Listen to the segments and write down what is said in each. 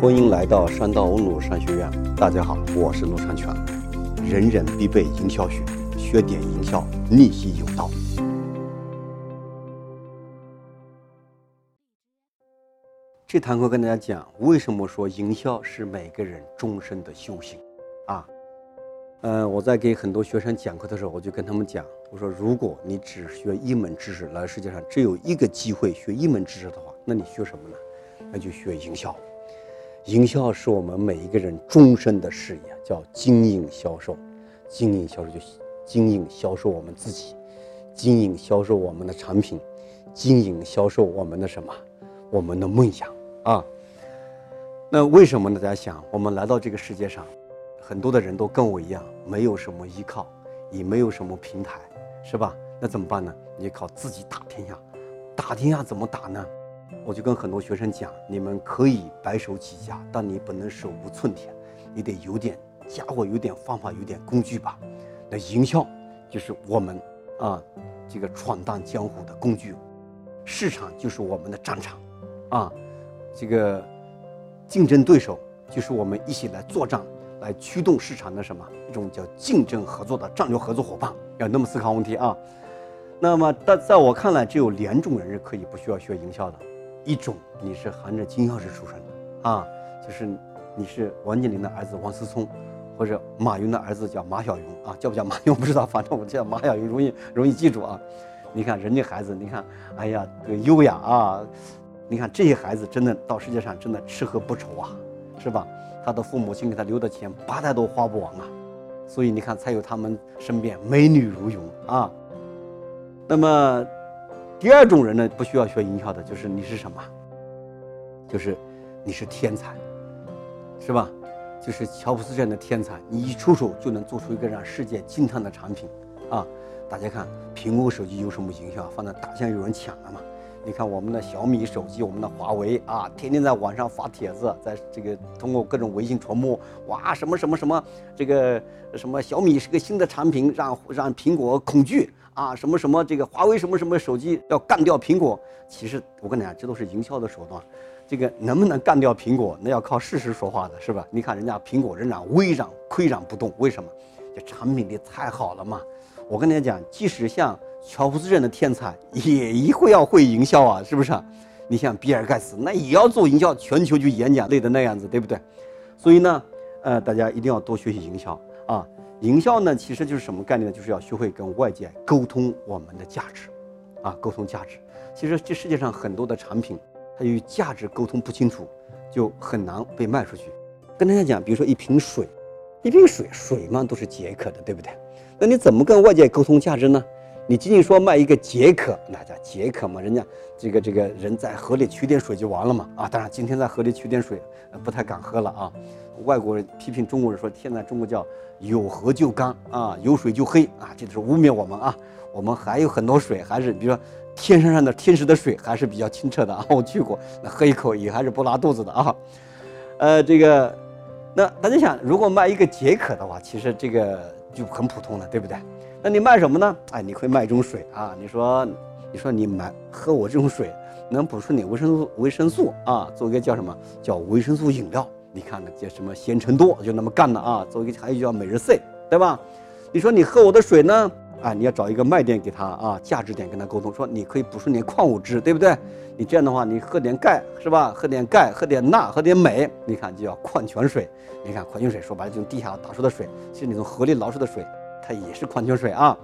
欢迎来到山道欧鲁商学院。大家好，我是陆长全。人人必备营销学，学点营销，逆袭有道。这堂课跟大家讲，为什么说营销是每个人终身的修行啊？嗯，我在给很多学生讲课的时候，我就跟他们讲，我说，如果你只学一门知识，来世界上只有一个机会学一门知识的话，那你学什么呢？那就学营销。营销是我们每一个人终身的事业，叫经营销售。经营销售就经营销售我们自己，经营销售我们的产品，经营销售我们的什么？我们的梦想啊。那为什么呢？大家想，我们来到这个世界上，很多的人都跟我一样，没有什么依靠，也没有什么平台，是吧？那怎么办呢？你靠自己打天下。打天下怎么打呢？我就跟很多学生讲，你们可以白手起家，但你不能手无寸铁，你得有点家伙，有点方法，有点工具吧。那营销就是我们啊，这个闯荡江湖的工具，市场就是我们的战场，啊，这个竞争对手就是我们一起来作战，来驱动市场的什么一种叫竞争合作的战略合作伙伴，要那么思考问题啊。那么，在在我看来，只有两种人是可以不需要学营销的。一种你是含着金钥匙出生的啊，就是你是王健林的儿子王思聪，或者马云的儿子叫马小云啊，叫不叫马云我不知道，反正我叫马小云容易容易记住啊。你看人家孩子，你看，哎呀，这个优雅啊，你看这些孩子真的到世界上真的吃喝不愁啊，是吧？他的父母亲给他留的钱八代都花不完啊，所以你看才有他们身边美女如云啊。那么。第二种人呢，不需要学营销的，就是你是什么？就是你是天才，是吧？就是乔布斯这样的天才，你一出手就能做出一个让世界惊叹的产品啊！大家看，苹果手机有什么营销？放在大街有人抢了嘛？你看我们的小米手机，我们的华为啊，天天在网上发帖子，在这个通过各种微信传播，哇，什么什么什么，这个什么小米是个新的产品，让让苹果恐惧。啊，什么什么这个华为什么什么手机要干掉苹果？其实我跟你讲，这都是营销的手段。这个能不能干掉苹果，那要靠事实说话的，是吧？你看人家苹果仍然微涨岿然不动，为什么？这产品力太好了嘛。我跟你讲，即使像乔布斯这样的天才，也一会要会营销啊，是不是？你像比尔盖茨，那也要做营销，全球去演讲，累的那样子，对不对？所以呢，呃，大家一定要多学习营销啊。营销呢，其实就是什么概念呢？就是要学会跟外界沟通我们的价值，啊，沟通价值。其实这世界上很多的产品，它与价值沟通不清楚，就很难被卖出去。跟大家讲，比如说一瓶水，一瓶水，水嘛都是解渴的，对不对？那你怎么跟外界沟通价值呢？你仅仅说卖一个解渴，那叫解渴嘛？人家这个这个人在河里取点水就完了嘛？啊，当然今天在河里取点水，不太敢喝了啊。外国人批评中国人说，现在中国叫有河就干啊，有水就黑啊，这都是污蔑我们啊。我们还有很多水，还是比如说天山上的天池的水还是比较清澈的啊。我去过，那喝一口也还是不拉肚子的啊。呃，这个，那大家想，如果卖一个解渴的话，其实这个就很普通了，对不对？那你卖什么呢？哎，你可以卖一种水啊。你说，你说你买喝我这种水，能补充点维生素，维生素啊，做一个叫什么叫维生素饮料。你看那叫什么鲜橙多就那么干的啊？做一个还有叫每日 C，对吧？你说你喝我的水呢？啊，你要找一个卖点给他啊，价值点跟他沟通，说你可以补充点矿物质，对不对？你这样的话，你喝点钙是吧？喝点钙，喝点钠，喝点镁，你看就叫矿泉水。你看矿泉水说白了就是地下打出的水，其实你从河里捞出的水，它也是矿泉水啊。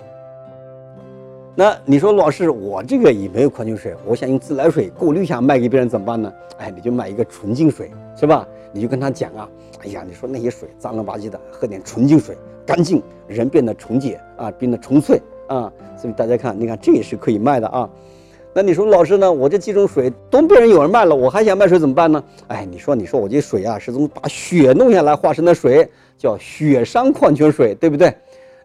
那你说老师，我这个也没有矿泉水，我想用自来水过滤一下卖给别人怎么办呢？哎，你就买一个纯净水，是吧？你就跟他讲啊，哎呀，你说那些水脏了吧唧的，喝点纯净水，干净，人变得纯洁啊，变得纯粹啊。所以大家看，你看这也是可以卖的啊。那你说老师呢？我这几种水都被人有人卖了，我还想卖水怎么办呢？哎，你说你说我这水啊，是从把血弄下来化成的水，叫雪山矿泉水，对不对？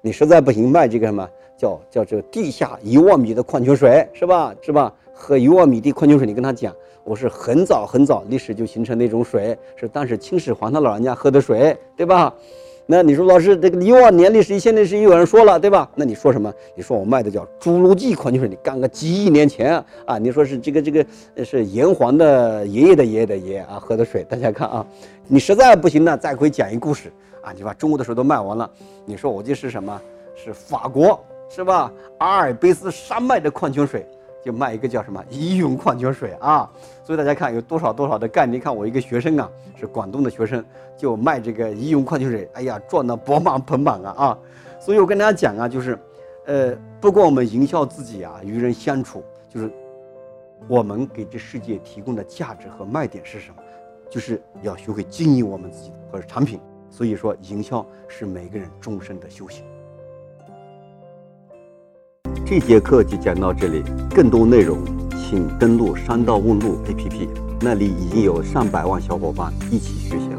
你实在不行卖这个什么？叫叫这地下一万米的矿泉水是吧？是吧？喝一万米的矿泉水，你跟他讲，我是很早很早历史就形成那种水，是当时秦始皇他老人家喝的水，对吧？那你说老师，这个一万年历史现在是有人说了，对吧？那你说什么？你说我卖的叫侏罗纪矿泉水，你干个几亿年前啊？你说是这个这个是炎黄的爷爷的爷爷的爷爷啊喝的水，大家看啊，你实在不行呢，再可以讲一故事啊。你把中国的水都卖完了，你说我这是什么？是法国是吧？阿尔卑斯山脉的矿泉水。就卖一个叫什么医用矿泉水啊，所以大家看有多少多少的概念。看我一个学生啊，是广东的学生，就卖这个医用矿泉水，哎呀，赚得钵满盆满啊啊！所以我跟大家讲啊，就是，呃，不管我们营销自己啊，与人相处，就是我们给这世界提供的价值和卖点是什么，就是要学会经营我们自己或者产品。所以说，营销是每个人终身的修行。这节课就讲到这里，更多内容请登录“商道问路 ”APP，那里已经有上百万小伙伴一起学习。